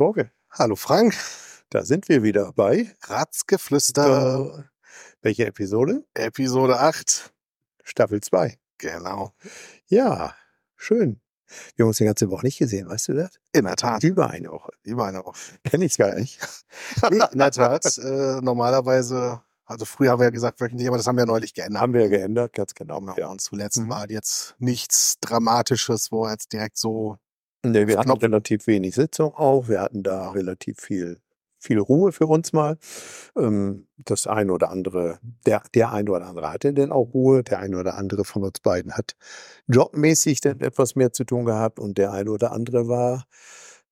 Torge. Hallo Frank. Da sind wir wieder bei Ratzgeflüster. Welche Episode? Episode 8. Staffel 2. Genau. Ja, schön. Wir haben uns die ganze Woche nicht gesehen, weißt du das? In der Tat. Über eine Woche. Über eine Woche. Kenn ich's gar nicht. In der Tat. Äh, normalerweise, also früher haben wir ja gesagt wöchentlich, aber das haben wir neulich geändert. Haben wir geändert, ganz genau. Genau. Ja. Und zuletzt Mhm. war jetzt nichts Dramatisches, wo jetzt direkt so. Nee, wir hatten relativ wenig Sitzung auch. Wir hatten da relativ viel, viel Ruhe für uns mal. Ähm, das eine oder andere, der, der eine oder andere hatte denn auch Ruhe. Der eine oder andere von uns beiden hat jobmäßig dann etwas mehr zu tun gehabt und der eine oder andere war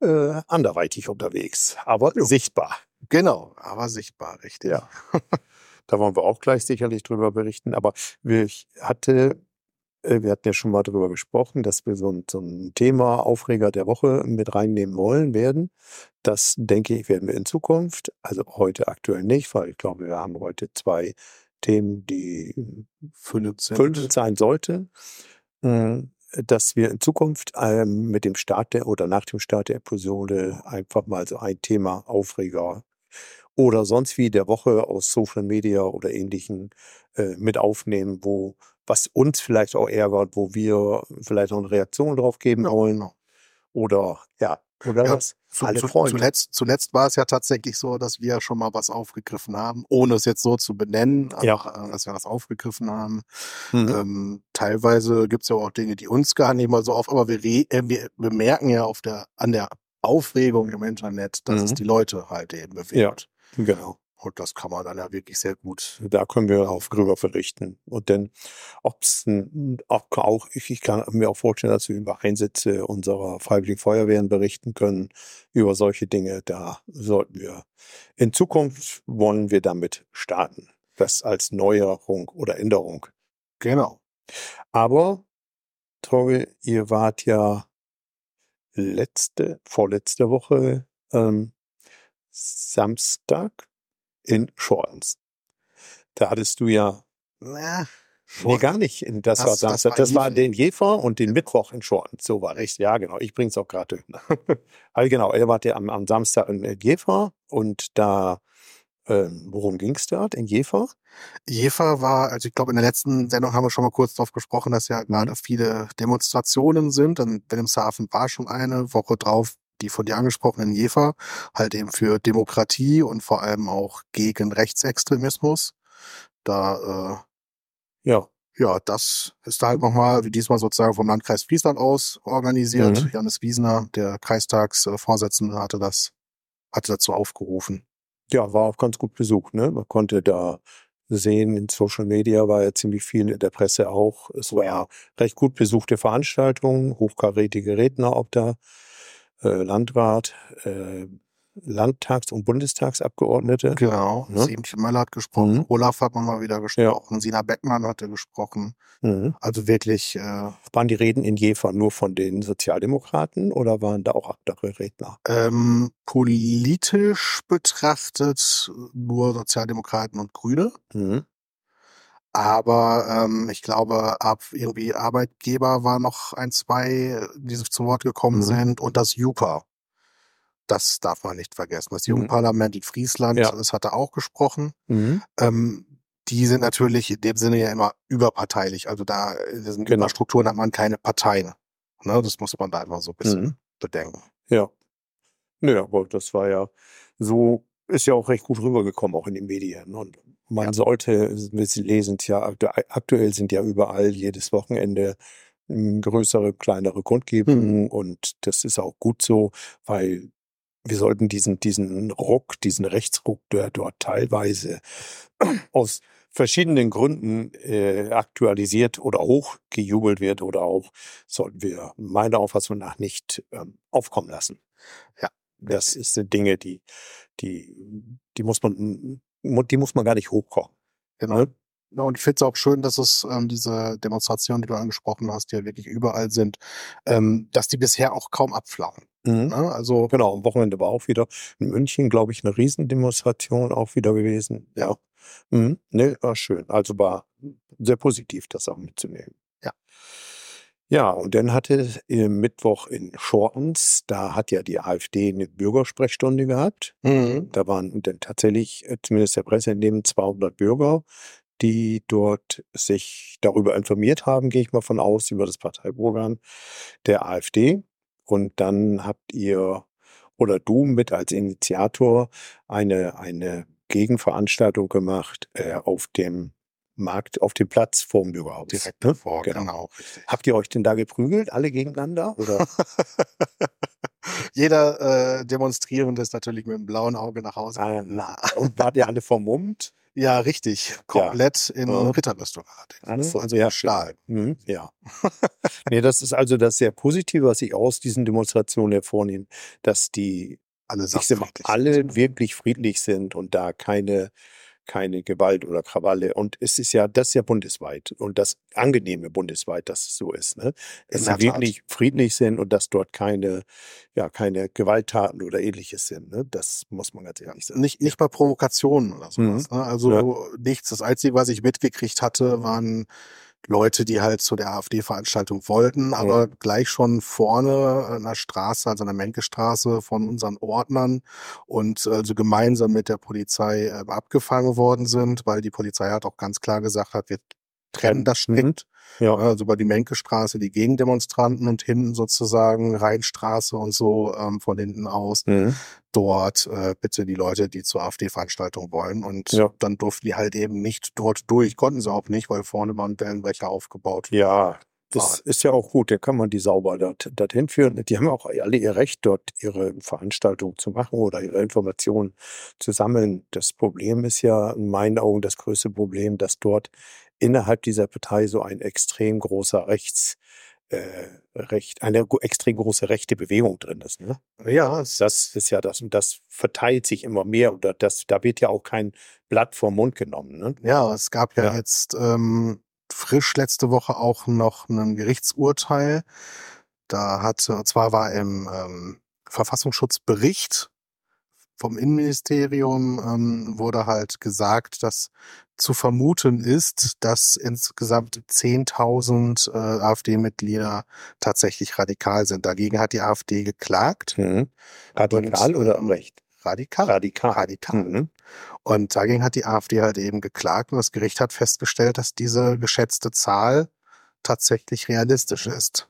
äh, anderweitig unterwegs, aber sichtbar. Genau, aber sichtbar, richtig. Ja. Da wollen wir auch gleich sicherlich drüber berichten. Aber ich hatte, wir hatten ja schon mal drüber gesprochen, dass wir so ein, so ein Thema Aufreger der Woche mit reinnehmen wollen werden. Das denke ich, werden wir in Zukunft, also heute aktuell nicht, weil ich glaube, wir haben heute zwei Themen, die füllend sein sollten. Mm, Dass wir in Zukunft ähm, mit dem Start der oder nach dem Start der Episode einfach mal so ein Thema Aufreger oder sonst wie der Woche aus Social Media oder ähnlichen äh, mit aufnehmen, wo was uns vielleicht auch ärgert, wo wir vielleicht auch eine Reaktion drauf geben Ja, wollen genau. oder ja, oder Ja, was? Zu, Alle zu, Freunde. zuletzt, zuletzt war es ja tatsächlich so, dass wir schon mal was aufgegriffen haben, ohne es jetzt so zu benennen, Ja. einfach, äh, dass wir was aufgegriffen haben. Mhm. Ähm, teilweise gibt es ja auch Dinge, die uns gar nicht mal so auf, aber wir, äh, wir bemerken ja auf der, an der Aufregung im Internet, dass es Mhm. die Leute halt eben bewegt. Ja. Genau. Und das kann man dann ja wirklich sehr gut. Da können wir auf drüber berichten. Und dann, ob's ein, auch, auch ich, ich kann mir auch vorstellen, dass wir über Einsätze unserer Freiwilligen Feuerwehren berichten können, über solche Dinge. Da sollten wir in Zukunft wollen wir damit starten. Das als Neuerung oder Änderung. Genau. Aber, Torge, ihr wart ja letzte, vorletzte Woche ähm, Samstag in Schorns. Da hattest du ja Na, Nee, gar nicht. In- Das, Das- war das Samstag. war Das war den Jefer und den Mittwoch in Schorn. So war ich. Ja, genau. Ich bring's auch gerade also genau, er war der am, am Samstag in Jefer und da, ähm, worum ging's dort in Jefer? Jever war, also ich glaube, in der letzten Sendung haben wir schon mal kurz drauf gesprochen, dass ja gerade viele Demonstrationen sind. Dann Wilhelmshaven war schon eine Woche drauf, die von dir angesprochenen Jever, halt eben für Demokratie und vor allem auch gegen Rechtsextremismus. Da, Ja. äh, ja, das ist da halt nochmal, wie diesmal sozusagen vom Landkreis Friesland aus organisiert. Mhm. Janis Wiesner, der Kreistagsvorsitzende, hatte das, hatte dazu aufgerufen. Ja, war auch ganz gut besucht, ne? Man konnte da sehen, in Social Media war ja ziemlich viel, in der Presse auch. Es war ja recht gut besuchte Veranstaltungen, hochkarätige Redner auch da, äh, Landrat, äh, Landtags- und Bundestagsabgeordnete. Genau. Ne? Siemchen Möller hat gesprochen, Mhm. Olaf hat man mal wieder gesprochen, Sina Beckmann hatte gesprochen. Mhm. Also wirklich, äh, Waren die Reden in Jever nur von den Sozialdemokraten oder waren da auch andere Redner? ähm, politisch betrachtet nur Sozialdemokraten und Grüne. Mhm. Aber ähm, ich glaube, ab irgendwie Arbeitgeber war noch ein, zwei, die zu Wort gekommen Mhm. sind und das JUPA. Das darf man nicht vergessen. Das Mhm. Jugendparlament in Friesland, Ja. das hat er auch gesprochen. Mhm. Ähm, die sind natürlich in dem Sinne ja immer überparteilich. Also da in diesen Genau. Überstrukturen hat man keine Parteien. Ne, das muss man da einfach so ein bisschen Mhm. bedenken. Ja. Nö, aber das war ja so, ist ja auch recht gut rübergekommen, auch in den Medien. Und man Ja. sollte, wir lesen es ja, aktu- aktuell sind ja überall jedes Wochenende ähm, größere, kleinere Kundgebungen und das ist auch gut so, weil wir sollten diesen, diesen Ruck, diesen Rechtsruck, der dort teilweise aus verschiedenen Gründen äh, aktualisiert oder hochgejubelt wird oder auch sollten wir meiner Auffassung nach nicht ähm, aufkommen lassen. Ja. Das sind Dinge, die, die, die muss man, die muss man gar nicht hochkochen. Genau. Ja, und ich finde es auch schön, dass es ähm, diese Demonstrationen, die du angesprochen hast, die ja wirklich überall sind, ähm, dass die bisher auch kaum abflauen. Mhm. Ne? Also Genau, am Wochenende war auch wieder in München, glaube ich, eine Riesendemonstration auch wieder gewesen. Ja. Mhm. Ne, war schön. Also war sehr positiv, das auch mitzunehmen. Ja. Ja, und dann hatte äh, Mittwoch in Schortens, da hat ja die AfD eine Bürgersprechstunde gehabt. Mhm. Da waren dann tatsächlich, äh, zumindest der Presse entnehmen, 200 Bürger, die dort sich darüber informiert haben, gehe ich mal von aus, über das Parteiprogramm der AfD. Und dann habt ihr oder du mit als Initiator eine, eine Gegenveranstaltung gemacht äh, auf dem Markt, auf dem Platz vorm Bürgerhaus. Direkt ne? davor, Genau. genau. Habt ihr euch denn da geprügelt, alle gegeneinander? Oder? Jeder äh, Demonstrierende ist natürlich mit einem blauen Auge nach Hause. Ah, na, und wart ihr alle vermummt? Ja, richtig. Komplett in Ja. Ritterrüstung. allerdings. Also, also ja, Stahl. Mhm, ja. nee, das ist also das sehr Positive, was ich aus diesen Demonstrationen hervornehme, dass die Alle sag alle wirklich friedlich sind und da keine, keine Gewalt oder Krawalle. Und es ist ja, das ist ja bundesweit und das angenehme bundesweit, dass es so ist, ne? Dass sie wirklich friedlich sind und dass dort keine, ja, keine Gewalttaten oder ähnliches sind, ne? Das muss man ganz ehrlich sagen. Nicht, nicht bei Provokationen oder sowas. Ne? Also Ja. nichts. Das Einzige, was ich mitgekriegt hatte, waren Leute, die halt zu der AfD-Veranstaltung wollten, aber gleich schon vorne an der Straße, also an der Menke-Straße von unseren Ordnern und also gemeinsam mit der Polizei äh, abgefangen worden sind, weil die Polizei hat auch ganz klar gesagt hat, wir trennen das strikt. Ja. Also über die Menke-Straße die Gegendemonstranten und hinten sozusagen Rheinstraße und so ähm, von hinten aus Mhm. dort äh, bitte die Leute, die zur AfD-Veranstaltung wollen. Und Ja. dann durften die halt eben nicht dort durch, konnten sie auch nicht, weil vorne waren Wellenbrecher aufgebaut. Ja, das ist ja auch gut, dann kann man die sauber dort, dorthin führen. Die haben auch alle ihr Recht, dort ihre Veranstaltung zu machen oder ihre Informationen zu sammeln. Das Problem ist ja in meinen Augen das größte Problem, dass dort innerhalb dieser Partei so ein extrem großer Rechts, äh, Recht, eine extrem große rechte Bewegung drin ist. Ne? Ja, Das ist ja das und das verteilt sich immer mehr oder das, da wird ja auch kein Blatt vom Mund genommen. Ne? ja, es gab ja, Ja. jetzt ähm, frisch letzte Woche auch noch ein Gerichtsurteil. Da hat, und zwar war im ähm, Verfassungsschutzbericht vom Innenministerium ähm, wurde halt gesagt, dass zu vermuten ist, dass insgesamt 10.000 äh, AfD-Mitglieder tatsächlich radikal sind. Dagegen hat die AfD geklagt. Mhm. Radikal Und, oder ähm, recht? Radikal? Radikal. Radikal. Mhm. Und dagegen hat die AfD halt eben geklagt und das Gericht hat festgestellt, dass diese geschätzte Zahl tatsächlich realistisch ist.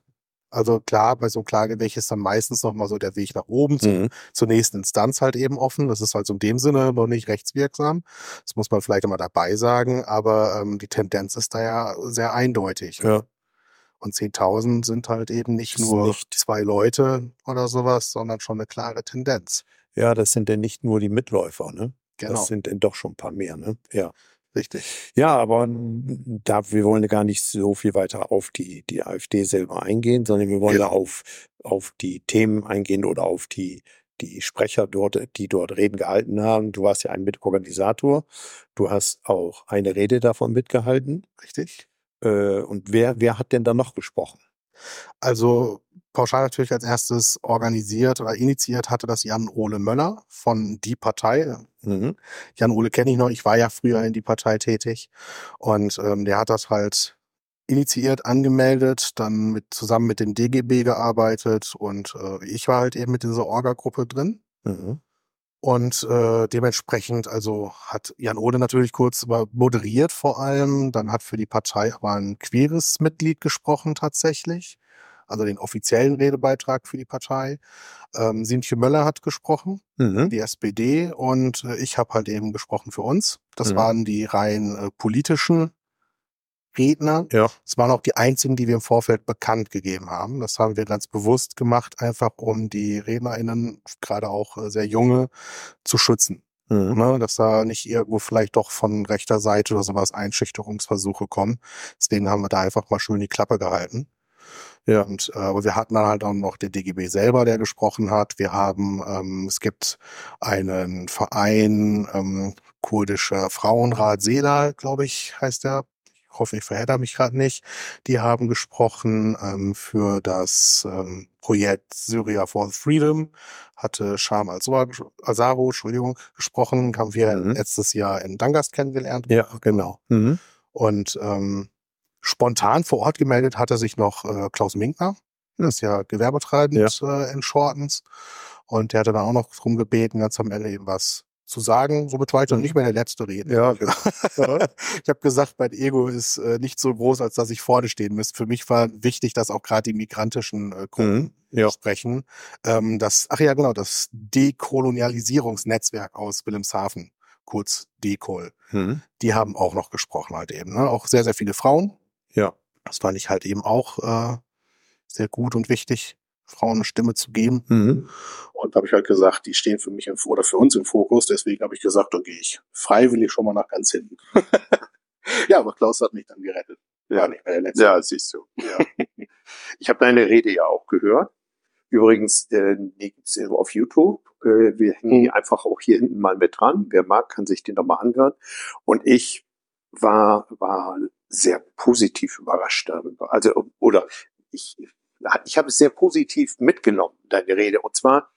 Also klar, bei so einem Klageweg ist dann meistens nochmal so der Weg nach oben Mhm. zur nächsten Instanz halt eben offen. Das ist also in dem Sinne noch nicht rechtswirksam. Das muss man vielleicht immer dabei sagen, aber ähm, die Tendenz ist da ja sehr eindeutig. Ja. Und 10.000 sind halt eben nicht nur nicht- zwei Leute oder sowas, sondern schon eine klare Tendenz. Ja, das sind denn nicht nur die Mitläufer, ne? Genau, Das sind denn doch schon ein paar mehr, ne? Ja. Richtig. Ja, aber da, wir wollen gar nicht so viel weiter auf die, die AfD selber eingehen, sondern wir wollen da auf, auf die Themen eingehen oder auf die, die Sprecher dort, die dort Reden gehalten haben. Du warst ja ein Mitorganisator. Du hast auch eine Rede davon mitgehalten. Richtig. Äh, und wer, wer hat denn da noch gesprochen? Also pauschal natürlich als erstes organisiert oder initiiert hatte das Jan-Ole Möller von Die Partei. Mhm. Jan-Ole kenne ich noch, ich war ja früher in Die Partei tätig und ähm, der hat das halt initiiert, angemeldet, dann mit zusammen mit dem DGB gearbeitet und äh, ich war halt eben mit dieser Orga-Gruppe drin. Mhm. Und äh, dementsprechend, also hat Jan Ode natürlich kurz moderiert vor allem, dann hat für die Partei aber ein queeres Mitglied gesprochen tatsächlich, also den offiziellen Redebeitrag für die Partei. Ähm, Sintje Möller hat gesprochen, Mhm. die SPD, und äh, ich habe halt eben gesprochen für uns. Das Mhm. waren die rein äh, politischen Redner. Ja. Es waren auch die einzigen, die wir im Vorfeld bekannt gegeben haben. Das haben wir ganz bewusst gemacht, einfach um die RednerInnen, gerade auch äh, sehr junge, zu schützen. Mhm. Ne? Dass da nicht irgendwo vielleicht doch von rechter Seite oder sowas Einschüchterungsversuche kommen. Deswegen haben wir da einfach mal schön die Klappe gehalten. Ja. Und äh, aber wir hatten dann halt auch noch den DGB selber, der gesprochen hat. Wir haben, ähm, es gibt einen Verein, ähm, kurdischer Frauenrat Sela, glaube ich, heißt der. Ich hoffe, ich verhedder mich gerade nicht. Die haben gesprochen ähm, für das ähm, Projekt Syria for Freedom. Hatte Sham Azaro, Entschuldigung, gesprochen. Haben wir Mhm. letztes Jahr in Dangast kennengelernt. Ja, genau. Mhm. Und ähm, Spontan vor Ort gemeldet hatte sich noch äh, Klaus Minkner. Das ist ja gewerbetreibend Ja. Äh, in Shortens. Und der hatte dann auch noch drum gebeten, ganz am Ende eben was zu sagen. Somit war ich dann Mhm. nicht mehr der letzte Rede. Ja. ich habe gesagt, mein Ego ist äh, nicht so groß, als dass ich vorne stehen müsste. Für mich war wichtig, dass auch gerade die migrantischen äh, Gruppen Mhm. Ja. sprechen. Ähm, das, ach ja, genau, das Dekolonialisierungsnetzwerk aus Wilhelmshaven, kurz DECOL, Mhm. die haben auch noch gesprochen halt eben. Ne? Auch sehr, sehr viele Frauen. Ja. Das fand ich halt eben auch äh, sehr gut und wichtig, Frauen eine Stimme zu geben. Mhm. Und da habe ich halt gesagt, die stehen für mich im, oder für uns im Fokus. Deswegen habe ich gesagt, da gehe ich freiwillig schon mal nach ganz hinten. ja, aber Klaus hat mich dann gerettet. War Ja. nicht mehr der Letzte. Ja, siehst du. Ja. ich habe deine Rede ja auch gehört. Übrigens, äh, die gibt's auf YouTube. Äh, wir hängen die einfach auch hier hinten mal mit dran. Wer mag, kann sich den nochmal anhören. Und ich war, war sehr positiv überrascht darüber. Also, oder ich, ich habe es sehr positiv mitgenommen, deine Rede. Und zwar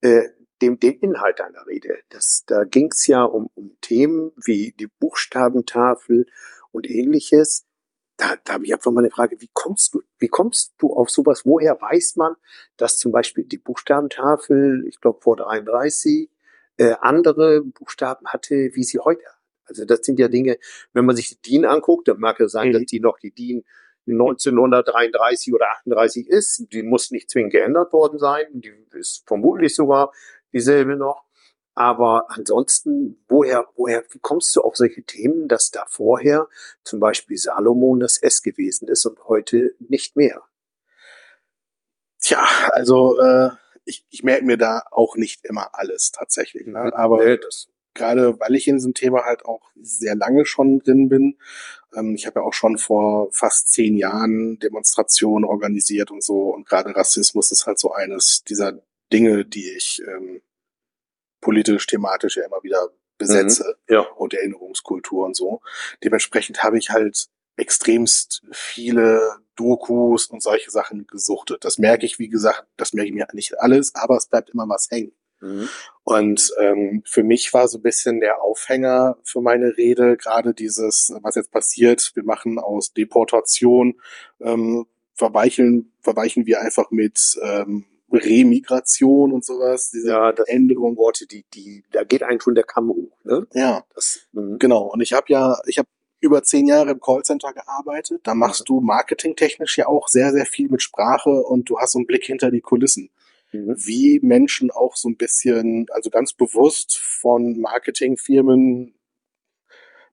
äh, dem, den Inhalt deiner Rede. Das, da ging es ja um, um Themen wie die Buchstabentafel und ähnliches da, da habe ich einfach mal eine Frage, wie kommst du, wie kommst du auf sowas? Woher weiß man, dass zum Beispiel die Buchstabentafel, ich glaube vor 33, äh, andere Buchstaben hatte, wie sie heute? Also das sind ja Dinge, wenn man sich die DIN anguckt, dann mag es sein, Mhm. dass die noch die DIN 1933 oder 38 ist. Die muss nicht zwingend geändert worden sein. Die ist vermutlich sogar dieselbe noch. Aber ansonsten, woher, woher, wie kommst du auf solche Themen, dass da vorher zum Beispiel Salomon das S gewesen ist und heute nicht mehr? Tja, also äh, ich, ich merke mir da auch nicht immer alles tatsächlich. Ne? Aber Nee, das, gerade weil ich in diesem Thema halt auch sehr lange schon drin bin. Ähm, ich habe ja auch schon vor fast zehn Jahren Demonstrationen organisiert und so. Und gerade Rassismus ist halt so eines dieser Dinge, die ich ähm, politisch, thematisch ja immer wieder besetze ja. und Erinnerungskultur und so. Dementsprechend habe ich halt extremst viele Dokus und solche Sachen gesuchtet. Das merke ich, wie gesagt, das merke ich mir nicht alles, aber es bleibt immer was hängen. Mhm. Und ähm, für mich war so ein bisschen der Aufhänger für meine Rede gerade dieses, was jetzt passiert. Wir machen aus Deportation, ähm, verweichen, verweichen wir einfach mit ähm, Remigration und sowas. Diese Ja, das Änderung. Worte, die, die, da geht einem schon der Kamm hoch, ne? Ja, Das, mhm. genau. Und ich habe ja, ich habe über zehn Jahre im Callcenter gearbeitet. Da machst du marketingtechnisch ja auch sehr, sehr viel mit Sprache und du hast so einen Blick hinter die Kulissen. Mhm. wie Menschen auch so ein bisschen, also ganz bewusst von Marketingfirmen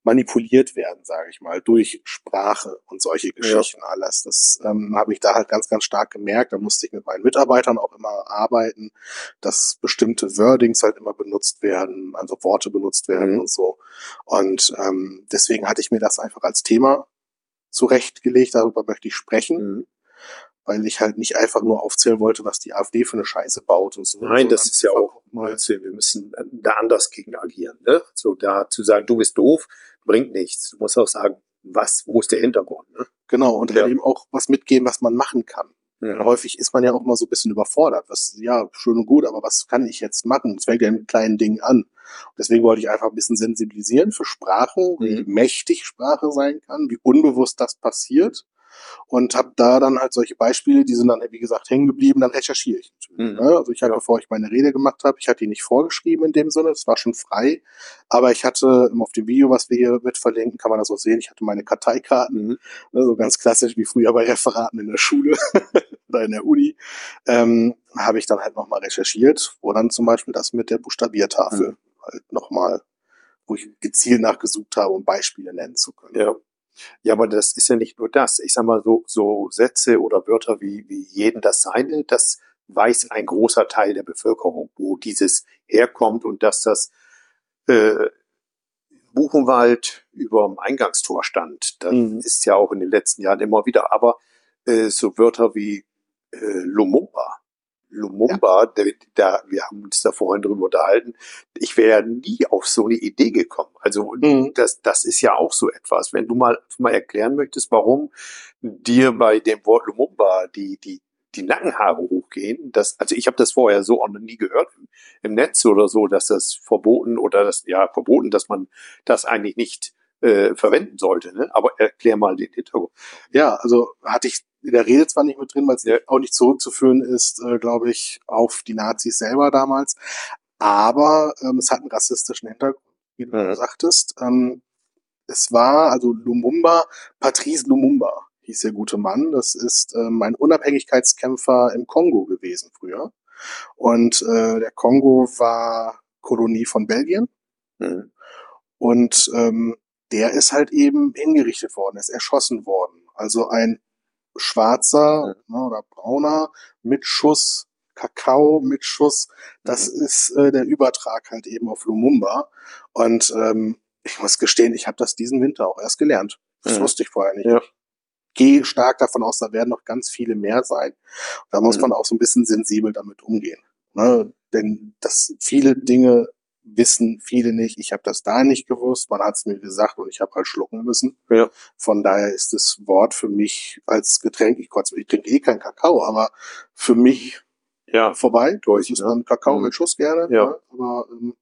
manipuliert werden, sage ich mal, durch Sprache und solche Geschichten alles. Das ähm, habe ich da halt ganz, ganz stark gemerkt. Da musste ich mit meinen Mitarbeitern auch immer arbeiten, dass bestimmte Wordings halt immer benutzt werden, also Worte benutzt werden Mhm. und so. Und ähm, deswegen hatte ich mir das einfach als Thema zurechtgelegt, darüber möchte ich sprechen Mhm. Weil ich halt nicht einfach nur aufzählen wollte, was die AfD für eine Scheiße baut und so. Nein, das sondern ist ja auch mal Blödsinn. Wir müssen da anders gegen agieren. Ne? So da zu sagen, du bist doof, bringt nichts. Du musst auch sagen, was, wo ist der Hintergrund? Ne? genau und Ja. halt eben auch was mitgeben, was man machen kann. Ja. Häufig ist man ja auch immer so ein bisschen überfordert. Was, ja, schön und gut, aber was kann ich jetzt machen? Es fängt ja mit kleinen Dingen an. Deswegen wollte ich einfach ein bisschen sensibilisieren für Sprache, wie Mhm. mächtig Sprache sein kann, wie unbewusst das passiert. Und habe da dann halt solche Beispiele, die sind dann, wie gesagt, hängen geblieben, dann recherchiere ich natürlich. Mhm. Ne? Also ich hatte, bevor ich meine Rede gemacht habe, ich hatte die nicht vorgeschrieben in dem Sinne, es war schon frei, aber ich hatte auf dem Video, was wir hier mit verlinken, kann man das auch sehen, ich hatte meine Karteikarten, Mhm. ne, so ganz klassisch wie früher bei Referaten in der Schule oder in der Uni, ähm, habe ich dann halt nochmal recherchiert, wo dann zum Beispiel das mit der Buchstabiertafel Mhm. halt nochmal, wo ich gezielt nachgesucht habe, um Beispiele nennen zu können. Ja. Ja, aber das ist ja nicht nur das. Ich sag mal, so, so Sätze oder Wörter wie, wie jeden das seine, das weiß ein großer Teil der Bevölkerung, wo dieses herkommt und dass das äh, Buchenwald über dem Eingangstor stand. Das Mhm. ist ja auch in den letzten Jahren immer wieder. Aber äh, so Wörter wie äh, Lumumba. Lumumba, da, da, wir haben uns da vorhin drüber unterhalten. Ich wäre ja nie auf so eine Idee gekommen. Also Mhm. das, das ist ja auch so etwas. Wenn du mal, mal erklären möchtest, warum dir bei dem Wort Lumumba die, die, die Nackenhaare hochgehen, das, also ich habe das vorher so auch noch nie gehört im, Netz oder so, dass das verboten oder das, ja, verboten, dass man das eigentlich nicht äh, verwenden sollte. Ne? Aber erklär mal den Hintergrund. Ja, also hatte ich der Rede zwar nicht mit drin, weil es ja. auch nicht zurückzuführen ist, äh, glaube ich, auf die Nazis selber damals. Aber ähm, es hat einen rassistischen Hintergrund, wie du mhm. sagtest. Ähm, es war also Lumumba, Patrice Lumumba hieß der gute Mann. Das ist ähm, ein Unabhängigkeitskämpfer im Kongo gewesen früher. Und äh, der Kongo war Kolonie von Belgien. Mhm. Und ähm, der ist halt eben hingerichtet worden, ist erschossen worden. Also ein schwarzer ne, oder brauner mit Schuss, Kakao mit Schuss, das mhm. ist äh, der Übertrag halt eben auf Lumumba. Und ähm, ich muss gestehen, ich habe das diesen Winter auch erst gelernt. Das mhm. wusste ich vorher nicht. Ja. gehe stark davon aus, da werden noch ganz viele mehr sein. Da muss mhm. man auch so ein bisschen sensibel damit umgehen. Ne? Denn das viele Dinge wissen viele nicht. Ich habe das da nicht gewusst. Man hat es mir gesagt und ich habe halt schlucken müssen. Ja. Von daher ist das Wort für mich als Getränk, ich, ich trinke eh keinen Kakao, aber für mich ja. vorbei. Durch. ist dann Kakao mhm. mit Schuss gerne. Ja. Ne? Aber ähm,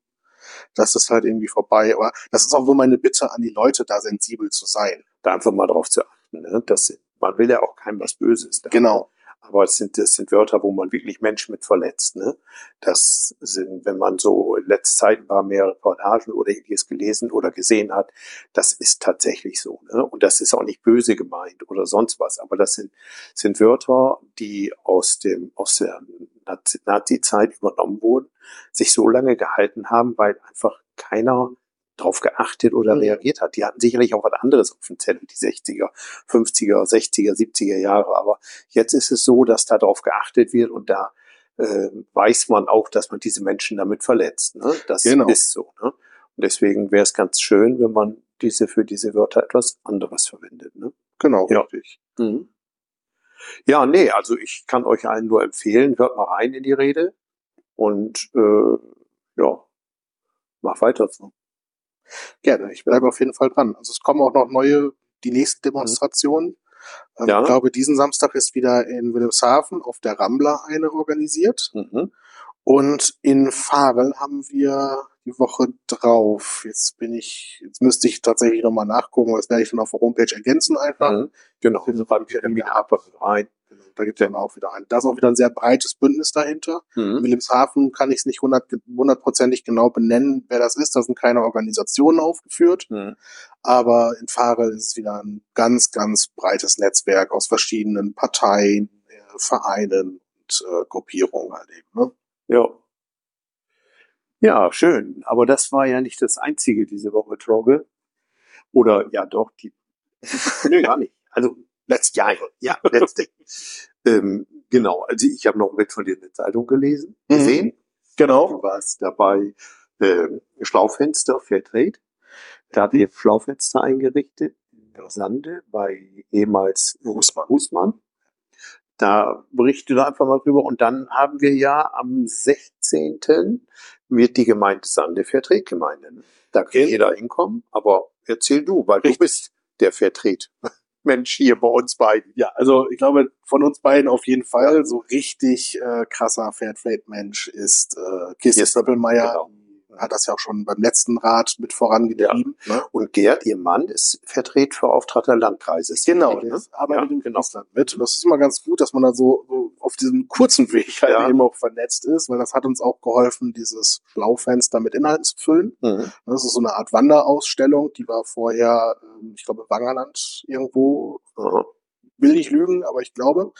das ist halt irgendwie vorbei. Aber das ist auch so meine Bitte an die Leute, da sensibel zu sein. Da einfach mal drauf zu achten. Ne? Das, man will ja auch keinem was Böses. Da. Genau aber es sind, das sind Wörter, wo man wirklich Menschen mit verletzt. Ne? Das sind, wenn man so in letzter Zeit ein paar mehr Reportagen oder ähnliches gelesen oder gesehen hat, das ist tatsächlich so. Ne? Und das ist auch nicht böse gemeint oder sonst was, aber das sind, sind Wörter, die aus dem, aus der Nazi-Zeit übernommen wurden, sich so lange gehalten haben, weil einfach keiner drauf geachtet oder mhm. reagiert hat. Die hatten sicherlich auch was anderes auf dem Zettel, die 60er, 50er, 60er, 70er Jahre. Aber jetzt ist es so, dass da drauf geachtet wird und da äh, weiß man auch, dass man diese Menschen damit verletzt. Ne? Das genau. ist so. Ne? Und deswegen wäre es ganz schön, wenn man diese für diese Wörter etwas anderes verwendet. Ne? Genau, ja. richtig. Mhm. Ja, nee, also ich kann euch allen nur empfehlen, hört mal rein in die Rede und äh, ja, mach weiter so. Gerne, ich bleibe auf jeden Fall dran. Also es kommen auch noch neue, die nächsten Demonstrationen. Mhm. Ja. Ich glaube, diesen Samstag ist wieder in Wilhelmshaven auf der Rambler eine organisiert. Mhm. Und in Farel haben wir die Woche drauf. Jetzt bin ich, jetzt müsste ich tatsächlich nochmal nachgucken, das werde ich dann auf der Homepage ergänzen einfach. Mhm. Genau, schreibe ich irgendwie rein. Da gibt es dann auch wieder ein. Da ist auch wieder ein sehr breites Bündnis dahinter. Mhm. Wilhelmshaven kann ich es nicht hundertprozentig genau benennen, wer das ist. Da sind keine Organisationen aufgeführt. Mhm. Aber in Farel ist es wieder ein ganz, ganz breites Netzwerk aus verschiedenen Parteien, äh, Vereinen und äh, Gruppierungen halt eben. Ne? Ja. Ja, schön. Aber das war ja nicht das Einzige diese Woche, Trogge. Oder ja doch, die. Nö, gar nicht. Also letztes Jahr, ja, letzte. Ähm, genau, also ich habe noch mit von dir eine Zeitung gelesen, mhm. gesehen. Mhm. Genau. Du warst dabei äh, Schlaufenster Fairtrade. Da hat ihr Schlaufenster eingerichtet in Sande bei ehemals Husmann. Husmann. Da berichte da einfach mal drüber. Und dann haben wir ja am 16. wird die Gemeinde Sande Fairtrade Gemeinde. Ne? Da kann jeder hinkommen, aber erzähl du, weil Richtig. du bist der Fairtrade. Mensch hier bei uns beiden. Ja, also ich glaube, von uns beiden auf jeden Fall so richtig äh, krasser Fairtrade-Mensch ist äh, Kirsten yes. Doppelmeier. Genau hat das ja auch schon beim letzten Rat mit vorangetrieben. Ja. Ne? Und Gerd, ihr Mann, ist Vertretverbeauftragter Landkreises. Genau, der ne? arbeitet ja, im genau. mit. Und das ist immer ganz gut, dass man da so, so auf diesem kurzen Weg halt ja. eben auch vernetzt ist, weil das hat uns auch geholfen, dieses Schlaufenster mit Inhalten zu füllen. Mhm. Das ist so eine Art Wanderausstellung, die war vorher, ähm, ich glaube, Wangerland irgendwo. Mhm. Will nicht lügen, aber ich glaube.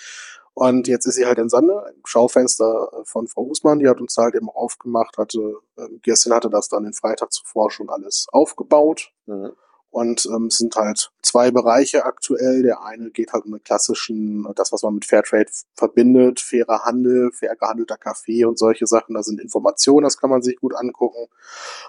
Und jetzt ist sie halt in Sande, ein Schaufenster äh, von Frau Husmann, die hat uns halt eben aufgemacht, hatte, äh, Gerstin hatte das dann den Freitag zuvor schon alles aufgebaut. Mhm. Und ähm, es sind halt zwei Bereiche aktuell. Der eine geht halt um den klassischen, das, was man mit Fairtrade verbindet, fairer Handel, fair gehandelter Kaffee und solche Sachen. Da sind Informationen, das kann man sich gut angucken.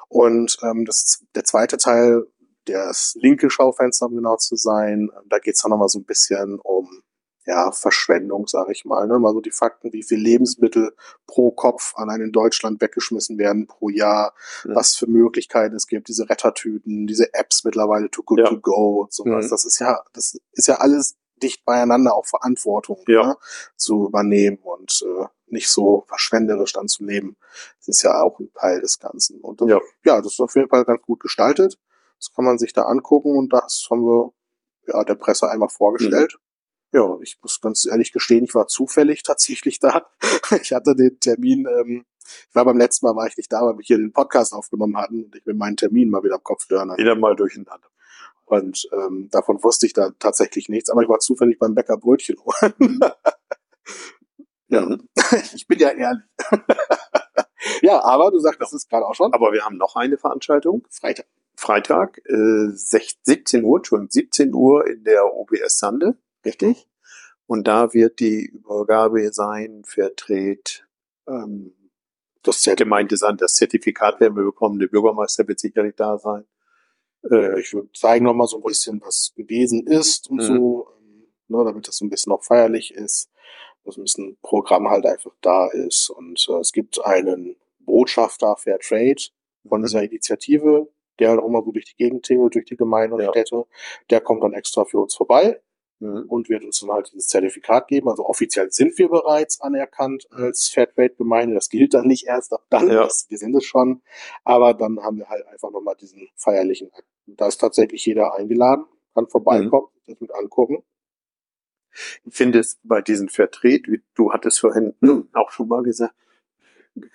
Und ähm, das, der zweite Teil, das linke Schaufenster, um genau zu sein, da geht es dann nochmal so ein bisschen um ja, Verschwendung, sage ich mal. Ne? Mal so die Fakten, wie viel Lebensmittel pro Kopf allein in Deutschland weggeschmissen werden pro Jahr, ja. was für Möglichkeiten es gibt, diese Rettertüten, diese Apps mittlerweile to good ja. to go und sowas. Mhm. Das ist ja, das ist ja alles dicht beieinander, auch Verantwortung ja. ne? zu übernehmen und äh, nicht so verschwenderisch dann zu leben. Das ist ja auch ein Teil des Ganzen. Und das, ja. ja, das ist auf jeden Fall ganz gut gestaltet. Das kann man sich da angucken und das haben wir ja der Presse einmal vorgestellt. Mhm. Ja, ich muss ganz ehrlich gestehen, ich war zufällig tatsächlich da. Ich hatte den Termin, ähm, ich war beim letzten Mal war ich nicht da, weil wir hier den Podcast aufgenommen hatten und ich mit meinen Termin mal wieder am Kopf hören. Wieder mal durcheinander. Und ähm, davon wusste ich da tatsächlich nichts, aber ich war zufällig beim Bäcker Brötchen holen. ja, ich bin ja ehrlich. ja, aber du sagst, das ist gerade auch schon. Aber wir haben noch eine Veranstaltung. Freitag. Freitag, äh, 16, 17 Uhr, Entschuldigung, 17 Uhr in der OBS Sande. Richtig. Und da wird die Übergabe sein, Vertret, ähm, das gemeinte sein, das Zertifikat werden wir bekommen, der Bürgermeister wird sicherlich da sein. Äh, ich würde zeigen noch mal so ein bisschen, was gewesen ist und mhm. so, ne, damit das so ein bisschen noch feierlich ist, dass ein bisschen Programm halt einfach da ist. Und äh, es gibt einen Botschafter Fair Trade von mhm. dieser Initiative, der halt auch mal so durch die Gegend tingelt, durch die Gemeinden und ja. Städte. Der kommt dann extra für uns vorbei. Und wird uns dann halt dieses Zertifikat geben. Also offiziell sind wir bereits anerkannt als Fairtrade-Gemeinde. Das gilt dann nicht erst ab dann. Ja. wir sind es schon. Aber dann haben wir halt einfach nochmal diesen feierlichen Akt. Da ist tatsächlich jeder eingeladen, kann vorbeikommen, mhm. das mit angucken. Ich finde es bei diesen Vertret, wie du hattest vorhin mhm. auch schon mal gesagt,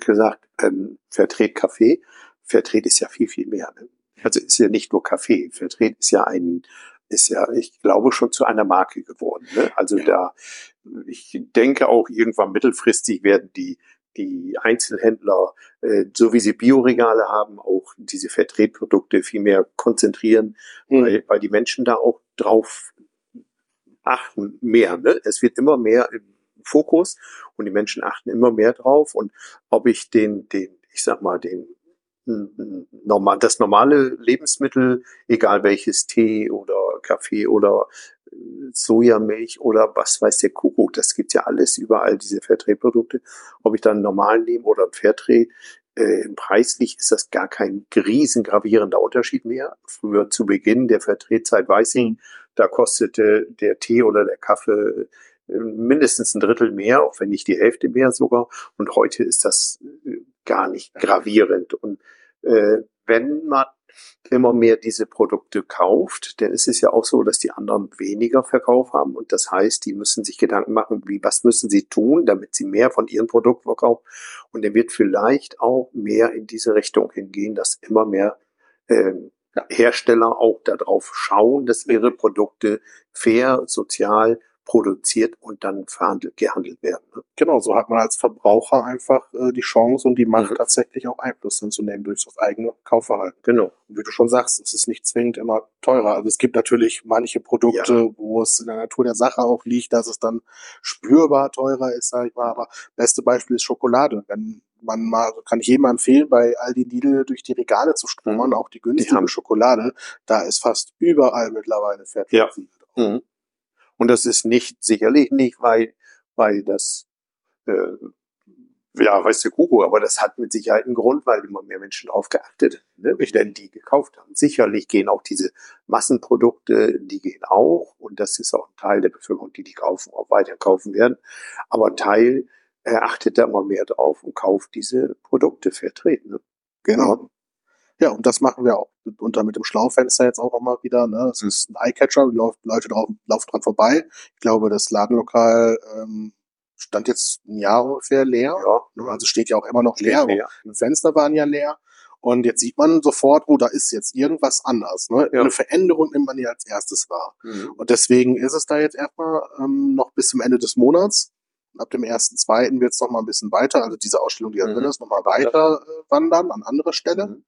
gesagt, ähm, Vertret Kaffee. Vertret ist ja viel, viel mehr. Ne? Also ist ja nicht nur Kaffee. Vertret ist ja ein, ist ja, ich glaube, schon zu einer Marke geworden. Ne? Also ja. da, ich denke auch irgendwann mittelfristig werden die die Einzelhändler, äh, so wie sie Bioregale haben, auch diese Vertretprodukte viel mehr konzentrieren, mhm. weil, weil die Menschen da auch drauf achten mehr. Ne? Es wird immer mehr im Fokus und die Menschen achten immer mehr drauf. Und ob ich den, den, ich sag mal, den normal, das normale Lebensmittel, egal welches Tee oder Kaffee oder äh, Sojamilch oder was weiß der Kuckuck, das gibt's ja alles überall, diese Fairtrade-Produkte. Ob ich dann normalen nehme oder ein Fairtrade, äh, preislich ist das gar kein riesen gravierender Unterschied mehr. Früher zu Beginn der weiß ich, da kostete der Tee oder der Kaffee äh, mindestens ein Drittel mehr, auch wenn nicht die Hälfte mehr sogar. Und heute ist das äh, gar nicht gravierend. Und äh, wenn man immer mehr diese Produkte kauft, denn es ist ja auch so, dass die anderen weniger Verkauf haben. Und das heißt, die müssen sich Gedanken machen, wie was müssen sie tun, damit sie mehr von ihren Produkten verkaufen. Und der wird vielleicht auch mehr in diese Richtung hingehen, dass immer mehr äh, Hersteller auch darauf schauen, dass ihre Produkte fair, sozial produziert und dann verhandelt, gehandelt werden. Ne? Genau, so hat man als Verbraucher einfach äh, die Chance und die Macht mhm. tatsächlich auch Einfluss zu nehmen durch das eigene Kaufverhalten. Genau. Und wie du schon sagst, es ist nicht zwingend immer teurer. Also es gibt natürlich manche Produkte, ja. wo es in der Natur der Sache auch liegt, dass es dann spürbar teurer ist, sag ich mal. Aber beste Beispiel ist Schokolade. Wenn man mal, kann ich jedem empfehlen, bei Aldi Lidl durch die Regale zu stromern, mhm. auch die günstige die Schokolade, da ist fast überall mittlerweile fertig. Ja. Mhm. Und das ist nicht, sicherlich nicht, weil, weil das, äh, ja, weißt du, Kuckuck, aber das hat mit Sicherheit einen Grund, weil immer mehr Menschen darauf geachtet, ne, denn die gekauft haben. Sicherlich gehen auch diese Massenprodukte, die gehen auch, und das ist auch ein Teil der Bevölkerung, die die kaufen, auch weiter kaufen werden. Aber ein Teil äh, achtet da immer mehr drauf und kauft diese Produkte vertreten. Ne? Genau. Ja, und das machen wir auch unter mit dem Schlaufenster jetzt auch nochmal wieder. Ne? Das ist ein Eyecatcher, Leute drauf, laufen dran vorbei. Ich glaube, das Ladenlokal ähm, stand jetzt ein Jahr ungefähr leer. Ja. Ne? Also steht ja auch immer noch leer. leer. Die Fenster waren ja leer. Und jetzt sieht man sofort, oh, da ist jetzt irgendwas anders. Ne? Ja. Eine Veränderung nimmt man ja als erstes wahr. Mhm. Und deswegen ist es da jetzt erstmal ähm, noch bis zum Ende des Monats. Ab dem ersten, zweiten wird es noch mal ein bisschen weiter, also diese Ausstellung, die da mhm. drin ist, noch mal weiter äh, wandern an andere Stellen. Mhm.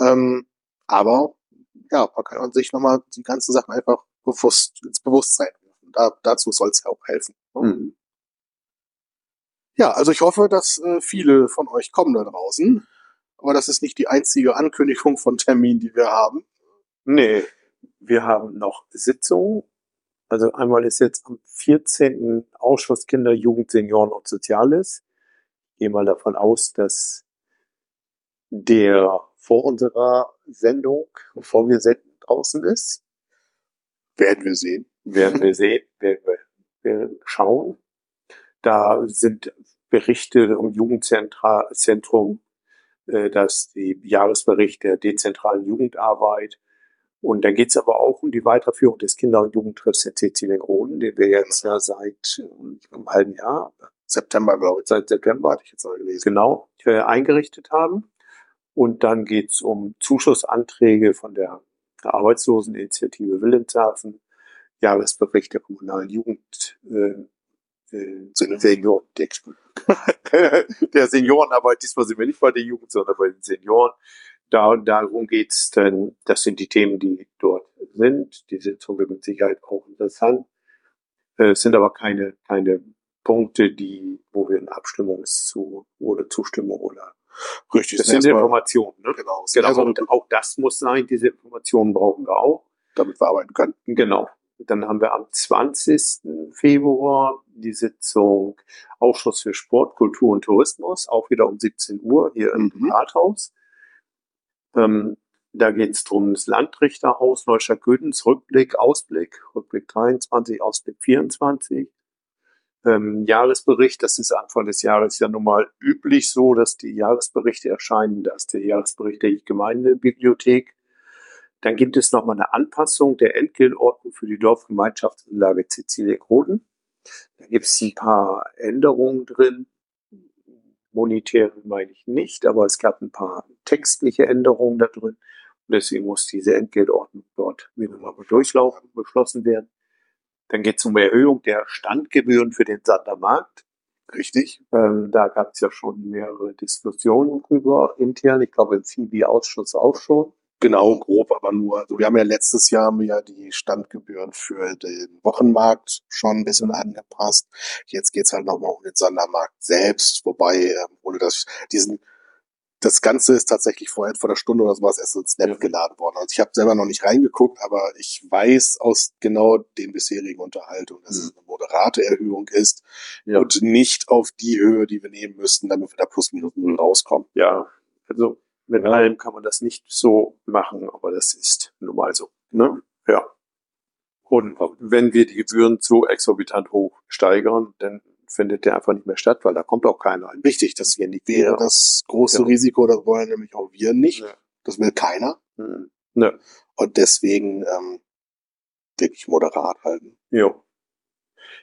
Ähm, aber ja, man kann sich nochmal die ganzen Sachen einfach bewusst ins Bewusstsein rufen. Da, dazu soll es ja auch helfen. Ne? Mhm. Ja, also ich hoffe, dass äh, viele von euch kommen da draußen. Aber das ist nicht die einzige Ankündigung von Terminen, die wir haben. Nee, wir haben noch Sitzungen. Also einmal ist jetzt am 14. Ausschuss Kinder, Jugend, Senioren und Soziales. Ich gehe mal davon aus, dass der vor unserer Sendung, bevor wir senden, draußen ist. Werden wir sehen. Werden wir sehen, werden wir, werden schauen. Da sind Berichte im Jugendzentrum, äh, dass die Jahresbericht der dezentralen Jugendarbeit, Und dann geht es aber auch um die Weiterführung des Kinder- und Jugendtreffs der Sizilien-Roden, den wir jetzt ja seit äh, einem halben Jahr, September, glaube ich. seit September, hatte ich jetzt mal gelesen, genau, äh, eingerichtet haben. Und dann geht es um Zuschussanträge von der Arbeitsloseninitiative Wilhelmshaven, Jahresbericht der kommunalen Jugend, äh, äh, Senioren, der Seniorenarbeit, diesmal sind wir nicht bei der Jugend, sondern bei den Senioren. Da, darum geht's denn, das sind die Themen, die dort sind. Die Sitzung wird mit Sicherheit auch interessant. Äh, Es sind aber keine, keine Punkte, die, wo wir in Abstimmung zu oder Zustimmung oder Richtig. das sind Informationen. Ne? Genau. Genau, und auch das muss sein, diese Informationen brauchen wir auch. damit wir arbeiten können. Genau. Dann haben wir am 20. Februar die Sitzung Ausschuss für Sport, Kultur und Tourismus, auch wieder um 17 Uhr hier im Mhm. Rathaus. Ähm, da geht es darum, das Landrichterhaus Neustadt-Gödens, Rückblick, Ausblick, Rückblick 23, Ausblick 24. Ähm, Jahresbericht, das ist Anfang des Jahres ja nun mal üblich so, dass die Jahresberichte erscheinen. Da ist der Jahresbericht der Gemeindebibliothek. Dann gibt es nochmal eine Anpassung der Entgeltordnung für die Dorfgemeinschaftsanlage Sizilien-Roden. Da gibt es ein paar Änderungen drin. Monetäre meine ich nicht, aber es gab ein paar textliche Änderungen da drin. Deswegen muss diese Entgeltordnung dort wieder mal durchlaufen, beschlossen werden. Dann geht es um Erhöhung der Standgebühren für den Sandermarkt. Richtig. Ähm, da gab es ja schon mehrere Diskussionen drüber intern. Ich glaube im FIBI-Ausschuss auch schon. Genau, grob, aber nur. Also wir haben ja letztes Jahr haben wir ja die Standgebühren für den Wochenmarkt schon ein bisschen angepasst. Jetzt geht's halt nochmal um den Sondermarkt selbst, wobei, ähm, ohne das, diesen, das Ganze ist tatsächlich vor etwa einer Stunde oder sowas erst ins Netz Ja. geladen worden. Also ich habe selber noch nicht reingeguckt, aber ich weiß aus genau den bisherigen Unterhaltungen, dass es eine moderate Erhöhung ist Ja. und nicht auf die Höhe, die wir nehmen müssten, damit wir da plus minus null rauskommen. Ja, also mit allem kann man das nicht so machen, aber das ist nun mal so. Ne? Ja. Und wenn wir die Gebühren so exorbitant hoch steigern, dann findet der einfach nicht mehr statt, weil da kommt auch keiner. Richtig, das hier nicht wäre jeder. das große Ja. Risiko, das wollen nämlich auch wir nicht. Ja. Das will keiner. Hm. Ne. Und deswegen ähm, wirklich moderat halten. Ja.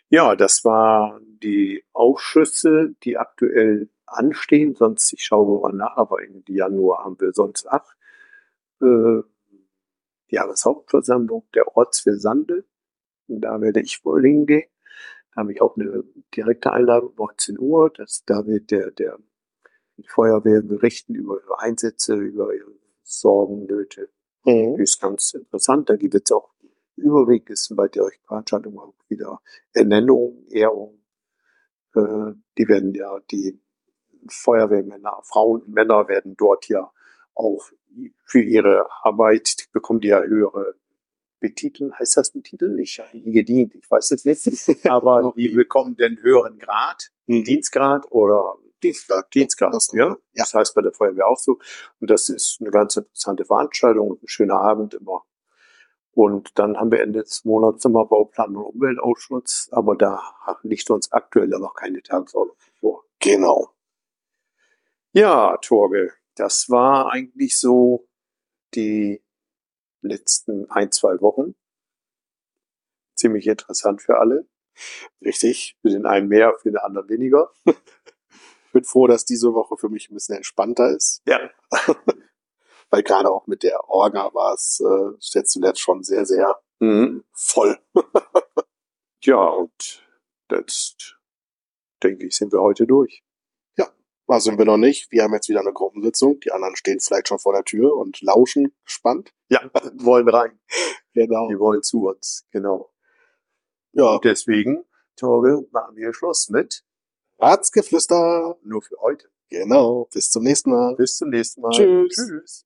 Ja, das war die Ausschüsse, die aktuell anstehen. Sonst, ich schaue mal nach, aber Ende Januar haben wir sonst acht. Äh, Jahreshauptversammlung der Ortsversande. Da werde ich wohl hingehen. Da habe ich auch eine direkte Einladung, 19 Uhr. Das, da wird der, der die Feuerwehr berichten über ihre Einsätze, über ihre Sorgen, Nöte. Mhm. ist ganz interessant. Da gibt es auch überwiegend ist bei der Veranstaltung auch wieder Ernennungen, Ehrungen. Äh, die werden ja, die Feuerwehrmänner, Frauen und Männer werden dort ja auch für ihre Arbeit, bekommen die ja höhere Betiteln. Heißt das ein Titel? Ich habe nie gedient, ich weiß es nicht. Aber die bekommen den höheren Grad, Mhm. Dienstgrad oder Dienstag. Dienstgrad, Das- ja. ja. Das heißt bei der Feuerwehr auch so. Und das ist eine ganz interessante Veranstaltung, ein schöner Abend immer. Und dann haben wir Ende des Monats nochmal Bauplan und Umweltausschuss, aber da liegt uns aktuell ja noch keine Tagesordnung vor. Genau. Ja, Torge, das war eigentlich so die letzten ein, zwei Wochen. Ziemlich interessant für alle. Richtig. Für den einen mehr, für den anderen weniger. Ich bin froh, dass diese Woche für mich ein bisschen entspannter ist, Ja. weil gerade auch mit der Orga war es äh, jetzt zuletzt schon sehr, sehr Mhm. voll. Ja, und das denke ich, sind wir heute durch. Was sind wir noch nicht? Wir haben jetzt wieder eine Gruppensitzung. Die anderen stehen vielleicht schon vor der Tür und lauschen gespannt. Ja, wollen rein. Genau. Die wollen zu uns, genau. Ja, Und deswegen, Torge, machen wir Schluss mit. Ratsgeflüster. Nur für heute. Genau. Bis zum nächsten Mal. Bis zum nächsten Mal. Tschüss. Tschüss.